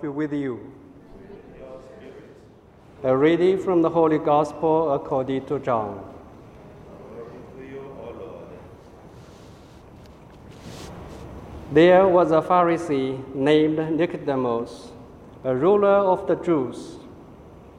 be with you. A reading from the Holy Gospel according to John. There was a Pharisee named Nicodemus, a ruler of the Jews.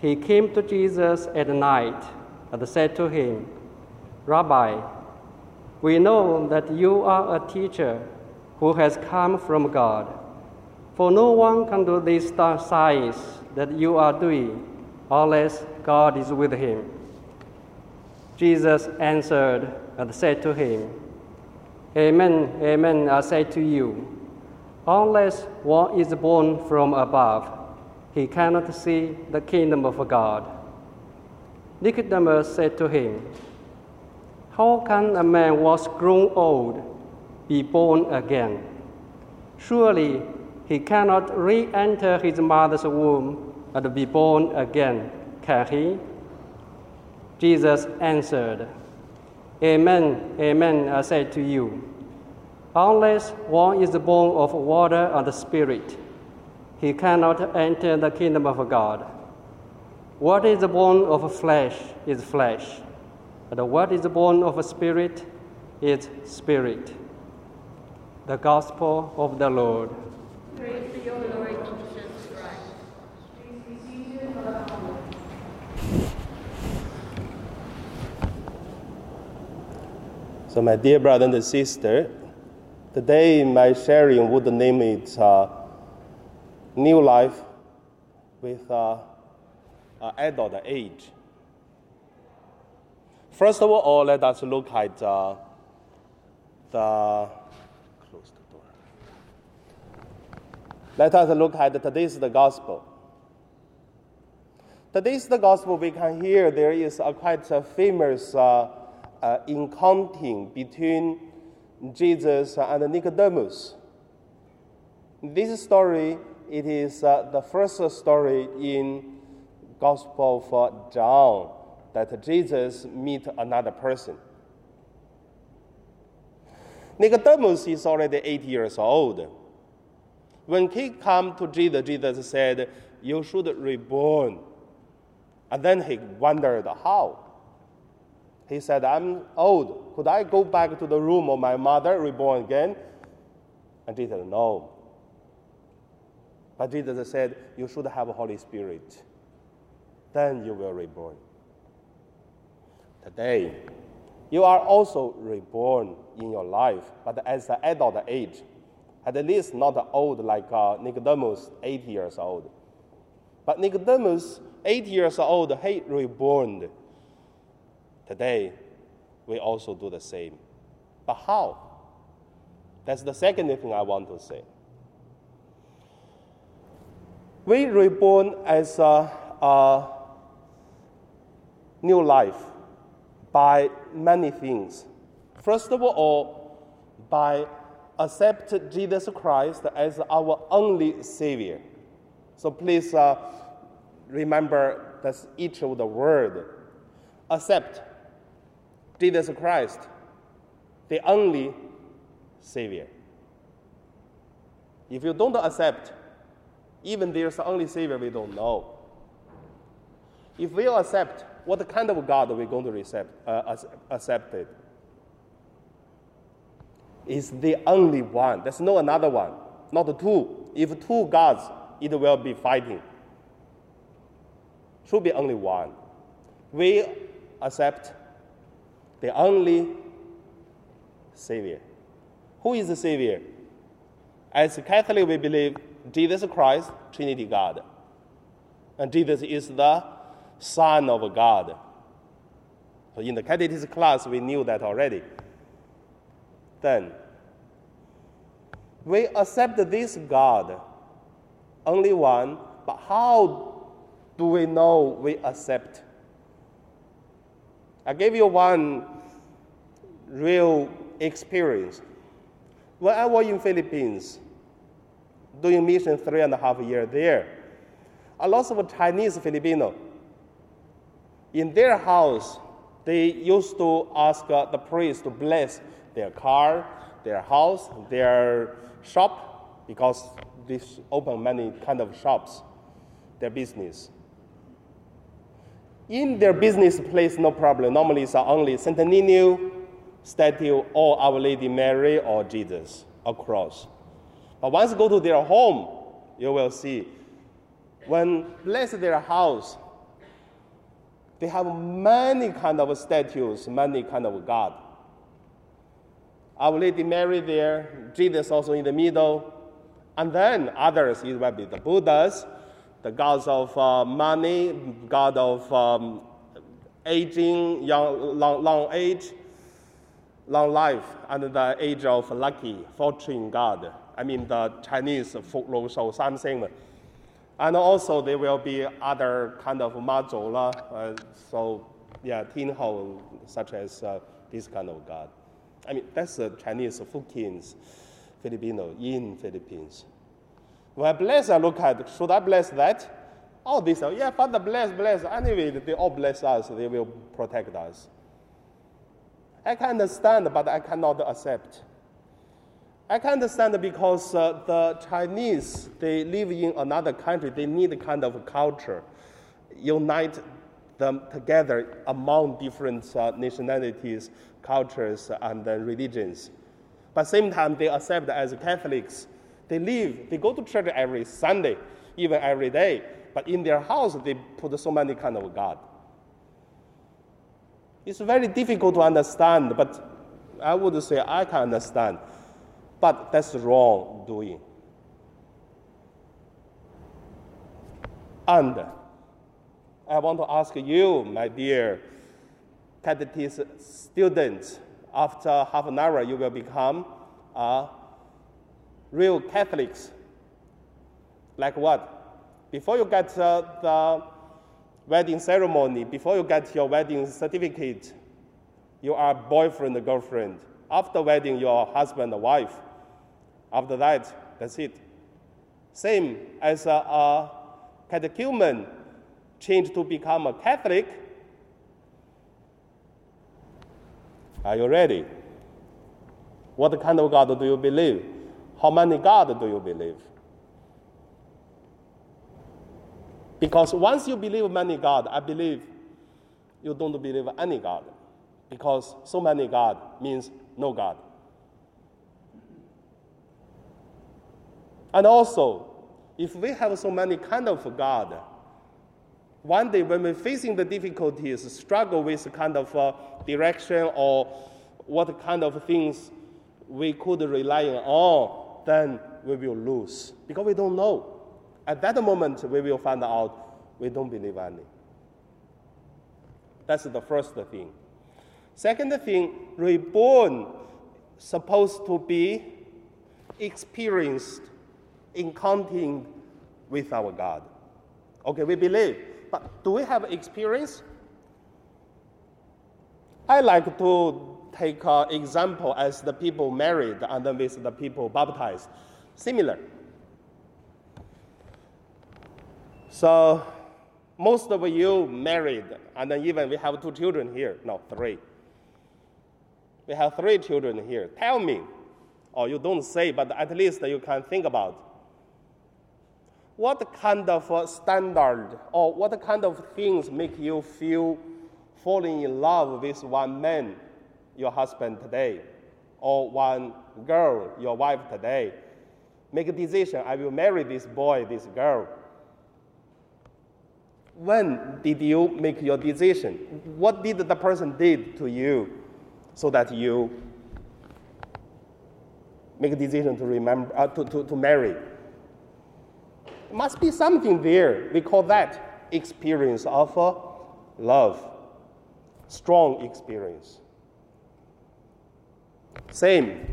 He came to Jesus at night and said to him, Rabbi, we know that you are a teacher who has come from God. For no one can do these signs that you are doing unless God is with him. Jesus answered and said to him, Amen, amen, I say to you, unless one is born from above, he cannot see the kingdom of God. Nicodemus said to him, How can a man who was grown old be born again? Surely he cannot re enter his mother's womb and be born again, can he? Jesus answered, Amen, amen, I say to you. Unless one is born of water and the Spirit, he cannot enter the kingdom of God. What is born of flesh is flesh, and what is born of spirit is spirit. The Gospel of the Lord. Praise Lord Jesus Christ. So, my dear brother and sister, today my sharing would name it uh, New Life with uh, uh, Adult Age. First of all, let us look at uh, the close the door. Let us look at today's the gospel. Today's the gospel we can hear there is a quite a famous uh, uh, encounter between Jesus and Nicodemus. This story it is uh, the first story in Gospel of John that Jesus meet another person. Nicodemus is already eight years old. When he came to Jesus, Jesus said, "You should reborn." And then he wondered how. He said, I'm old. Could I go back to the room of my mother, reborn again? And Jesus said, No. But Jesus said, You should have a Holy Spirit. Then you will reborn. Today, you are also reborn in your life, but as an adult age. At least not old like uh, Nicodemus, eight years old. But Nicodemus, eight years old, he reborn. Today, we also do the same. But how? That's the second thing I want to say. We reborn as a, a new life by many things. First of all, by accept Jesus Christ as our only Savior. So please uh, remember that's each of the word. Accept Jesus Christ, the only Savior. If you don't accept, even there's only Savior, we don't know. If we accept, what kind of God are we going to accept, uh, accept it? Is the only one. There's no another one, not two. If two gods, it will be fighting. Should be only one. We accept the only Savior. Who is the Savior? As Catholic, we believe Jesus Christ, Trinity God. And Jesus is the Son of God. So in the catechism class, we knew that already. Then, we accept this God, only one, but how do we know we accept? I gave you one real experience. When I was in Philippines, doing mission three and a half years there, a lot of Chinese Filipino, in their house, they used to ask uh, the priest to bless their car, their house, their shop, because they open many kind of shops, their business. In their business place, no problem. Normally, it's only Nino statue or Our Lady Mary or Jesus or cross. But once you go to their home, you will see when bless their house, they have many kind of statues, many kind of God. Our Lady Mary there, Jesus also in the middle, and then others, it might be the Buddhas, the gods of uh, money, god of um, aging, young, long, long age, long life, and the age of lucky, fortune god. I mean the Chinese folklore show something. And also there will be other kind of mazola, uh, so yeah, tinho, such as uh, this kind of god. I mean, that's the Chinese Fukins, Filipino in Philippines. When I bless, I look at, should I bless that? Oh, they say, yeah, Father, bless, bless. Anyway, they all bless us. They will protect us. I can understand, but I cannot accept. I can understand because uh, the Chinese, they live in another country. They need a kind of culture, unite them together among different uh, nationalities, cultures, and uh, religions. But the same time, they accept as Catholics. They live, they go to church every Sunday, even every day. But in their house, they put so many kind of God. It's very difficult to understand, but I would say I can understand. But that's wrong doing. And I want to ask you, my dear catechism students, after half an hour, you will become a real Catholics. Like what? Before you get uh, the wedding ceremony, before you get your wedding certificate, you are boyfriend, girlfriend. After wedding, you are husband, wife. After that, that's it. Same as a, a catechumen change to become a Catholic. Are you ready? What kind of God do you believe? How many God do you believe? Because once you believe many God, I believe you don't believe any God. Because so many God means no God. And also, if we have so many kind of God, one day when we're facing the difficulties, struggle with kind of uh, direction or what kind of things we could rely on, then we will lose because we don't know. At that moment, we will find out we don't believe any. That's the first thing. Second thing, reborn supposed to be experienced in encountering with our God. Okay, we believe, but do we have experience? I like to take an example as the people married and then with the people baptized. Similar. So most of you married, and then even we have two children here. No, three. We have three children here. Tell me, or you don't say, but at least you can think about. What kind of standard or what kind of things make you feel falling in love with one man, your husband today, or one girl, your wife today? Make a decision. I will marry this boy, this girl when did you make your decision? What did the person did to you so that you make a decision to remember uh, to, to, to marry? Must be something there. We call that experience of uh, love, strong experience. Same.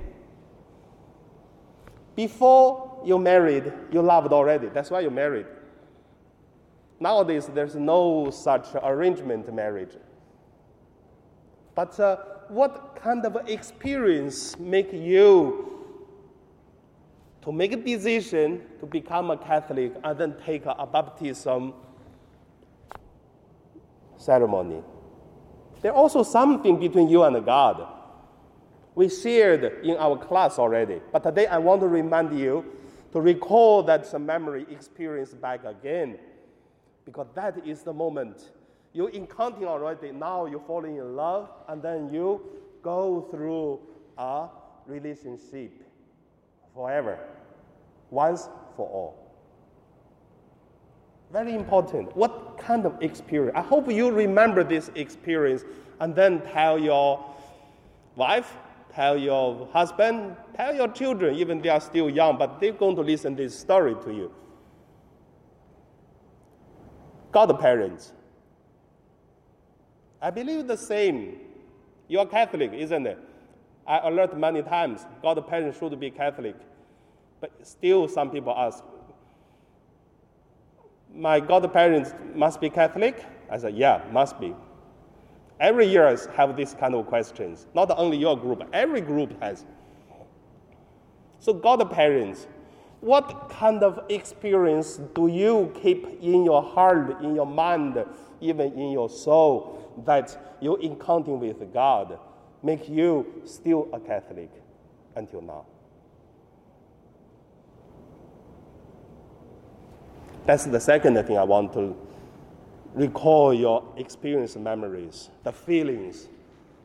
Before you married, you loved already. That's why you married. Nowadays, there's no such arrangement marriage. But uh, what kind of experience make you to make a decision to become a Catholic and then take a, baptism ceremony? There's also something between you and God. We shared in our class already, but today I want to remind you to recall that memory experience back again. Because that is the moment you encountering already, now you fall in love, and then you go through a relationship forever, once for all. Very important. What kind of experience? I hope you remember this experience and then tell your wife, tell your husband, tell your children, even they are still young, but they're going to listen this story to you. Godparents. I believe the same. You are Catholic, isn't it? I alert many times, godparents should be Catholic. But still, some people ask, my godparents must be Catholic? I said, yeah, must be. Every year have this kind of questions. Not only your group, every group has. So godparents, what kind of experience do you keep in your heart, in your mind, even in your soul that you encountering with God make you still a Catholic until now? That's the second thing I want to recall your experience memories, the feelings.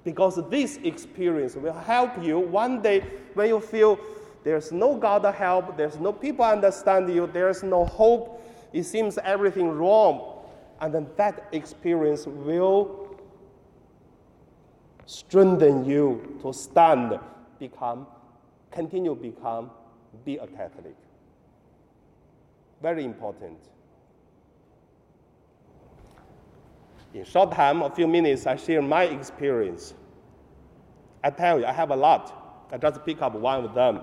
Because this experience will help you one day when you feel there's no God help, there's no people understand you, there's no hope, it seems everything wrong. And then that experience will strengthen you to stand, become, continue become, be a Catholic. Very important. In short time, a few minutes, I share my experience. I tell you, I have a lot. I just pick up one of them.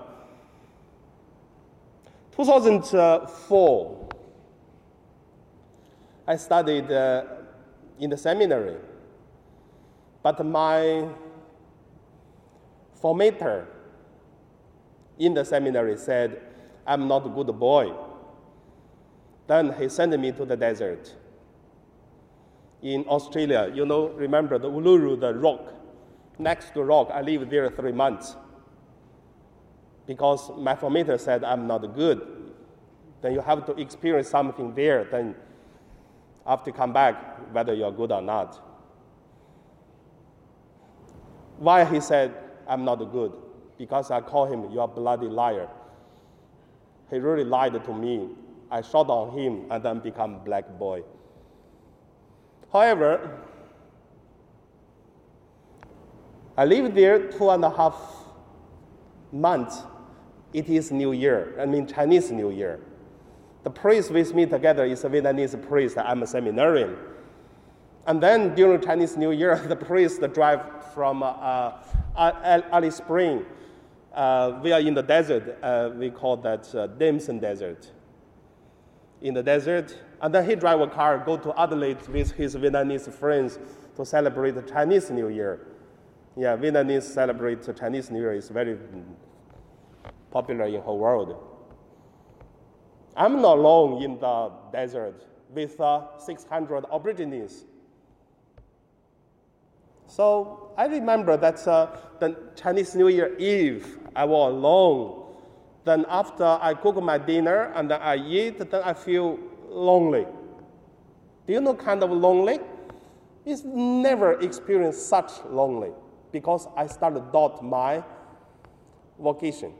2004, I studied uh, in the seminary, but my formator in the seminary said, I'm not a good boy. Then he sent me to the desert in Australia. You know, remember the Uluru, the rock. Next to the rock, I lived there three months. Because my formator said I'm not good. Then you have to experience something there. Then after come back, whether you're good or not. Why he said I'm not good? Because I call him, you're a bloody liar. He really lied to me. I shot on him and then become black boy. However, I lived there two and a half months. It is New Year, I mean Chinese New Year. The priest with me together is a Vietnamese priest. I'm a seminarian. And then during Chinese New Year, the priest drive from uh, uh, Spring. Uh, we are in the desert. Uh, we call that uh, Damson Desert in the desert. And then he drive a car, go to Adelaide with his Vietnamese friends to celebrate the Chinese New Year. Yeah, Vietnamese celebrate Chinese New Year is very popular in whole world. I'm not alone in the desert with uh, 600 Aborigines. So I remember that uh, the Chinese New Year Eve, I was alone then after I cook my dinner and then I eat, then I feel lonely. Do you know kind of lonely? It's never experienced such lonely because I started doubt my vocation.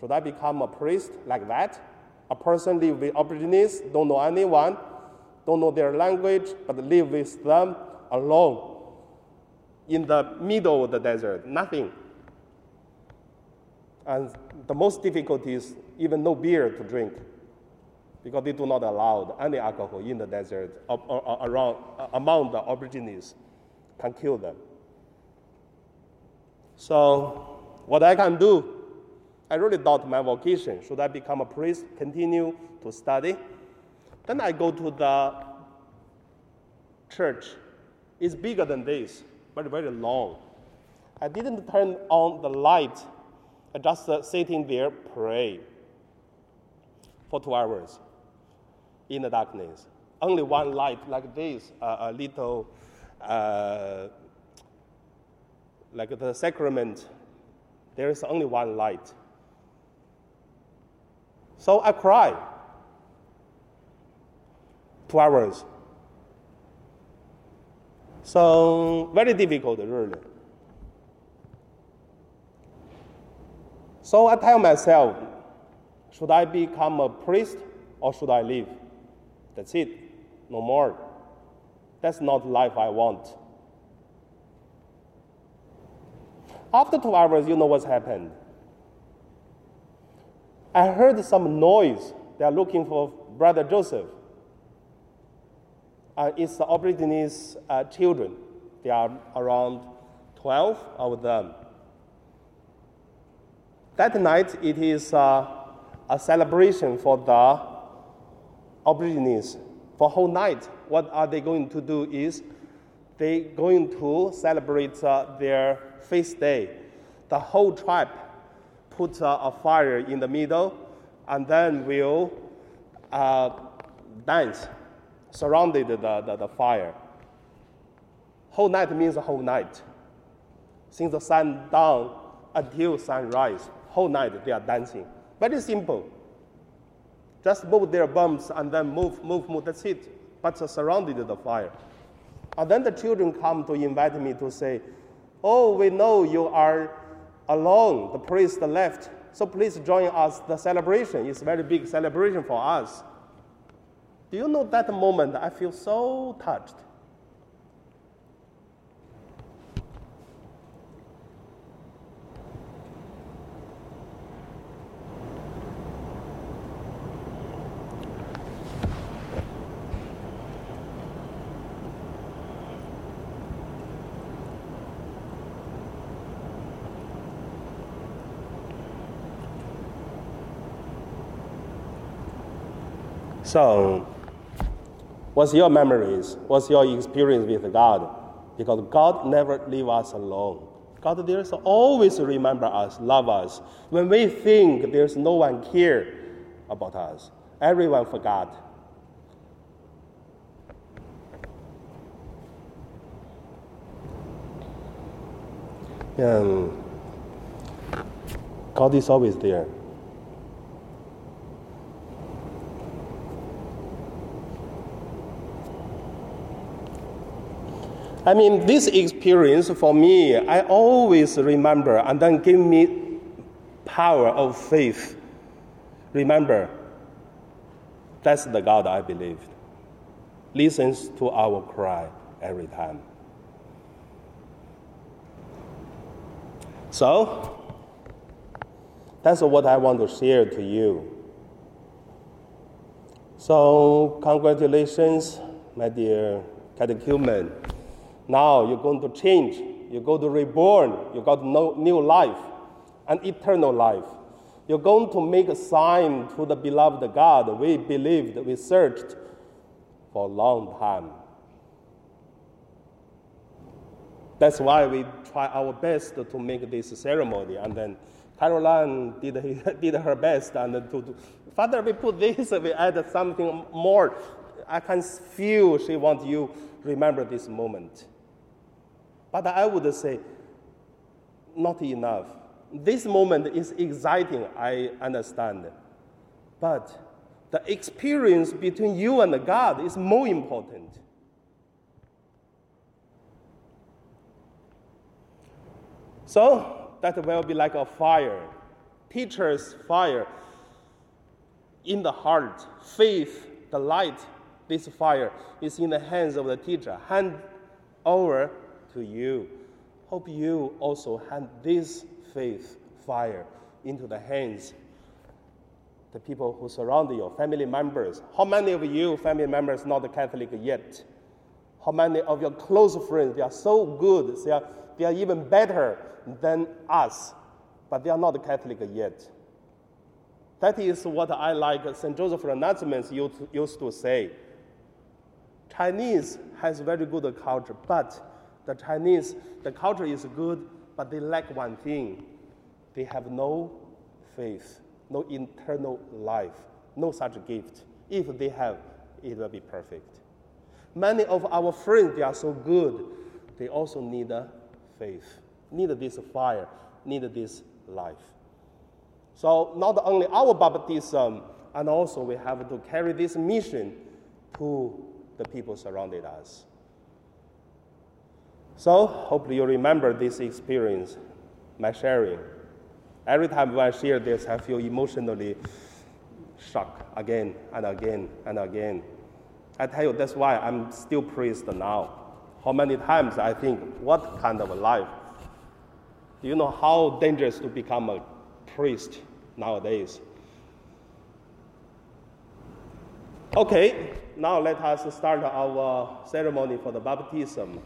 Should I become a priest like that? A person live with Aborigines, don't know anyone, don't know their language, but live with them alone in the middle of the desert, nothing. And the most difficult is even no beer to drink because they do not allow any alcohol in the desert around, among the Aborigines can kill them. So, what I can do, I really doubt my vocation. Should I become a priest, continue to study? Then I go to the church. It's bigger than this, but very long. I didn't turn on the light I just uh, sitting there, pray for two hours in the darkness. Only one light like this, uh, a little, uh, like the sacrament, there is only one light. So I cry. Two hours. So very difficult, really. So I tell myself, should I become a priest or should I leave? That's it, no more. That's not life I want. After two hours, you know what's happened. I heard some noise. They are looking for Brother Joseph. Uh, it's the Aborigines uh, children. There are around 12 of them. That night, it is uh, a celebration for the Aborigines. For whole night, what are they going to do is they going to celebrate uh, their feast day. The whole tribe put uh, a fire in the middle and then will uh, dance surrounded the, the, the fire. Whole night means a whole night. Since the sun down until sunrise, whole night they are dancing. Very simple. Just move their bums and then move, move, move. That's it. But surrounded the fire. And then the children come to invite me to say, Oh, we know you are alone. The priest left. So please join us the celebration. is a very big celebration for us. Do you know that moment I feel so touched? So, what's your memories? What's your experience with God? Because God never leave us alone. God there's always remember us, love us. When we think there's no one care about us, everyone forgot. And God is always there. I mean, this experience for me, I always remember and then give me power of faith. Remember, that's the God I believed. Listens to our cry every time. So, that's what I want to share to you. So, congratulations, my dear catechumen. Now you're going to change. You're going to reborn. You got no, new life, an eternal life. You're going to make a sign to the beloved God. We believed, we searched for a long time. That's why we try our best to make this ceremony. And then Caroline did, did her best. And to, to, Father, we put this, we add something more. I can feel she wants you remember this moment. But I would say, not enough. This moment is exciting, I understand. But the experience between you and God is more important. So that will be like a fire, teacher's fire in the heart, faith, the light. This fire is in the hands of the teacher. Hand over to you. Hope you also hand this faith fire into the hands the people who surround you, family members. How many of you family members not Catholic yet? How many of your close friends they are so good, they are, they are even better than us, but they are not Catholic yet. That is what I like St. Joseph Announcements used to say. Chinese has very good culture, but the Chinese, the culture is good, but they lack one thing. They have no faith, no internal life, no such gift. If they have, it will be perfect. Many of our friends, they are so good, they also need a faith, need this fire, need this life. So not only our baptism, and also we have to carry this mission to the people surrounding us. So hopefully you remember this experience, my sharing. Every time when I share this, I feel emotionally shocked again and again and again. I tell you, that's why I'm still priest now. How many times I think, what kind of a life? Do you know how dangerous to become a priest nowadays? Okay, now let us start our ceremony for the baptism.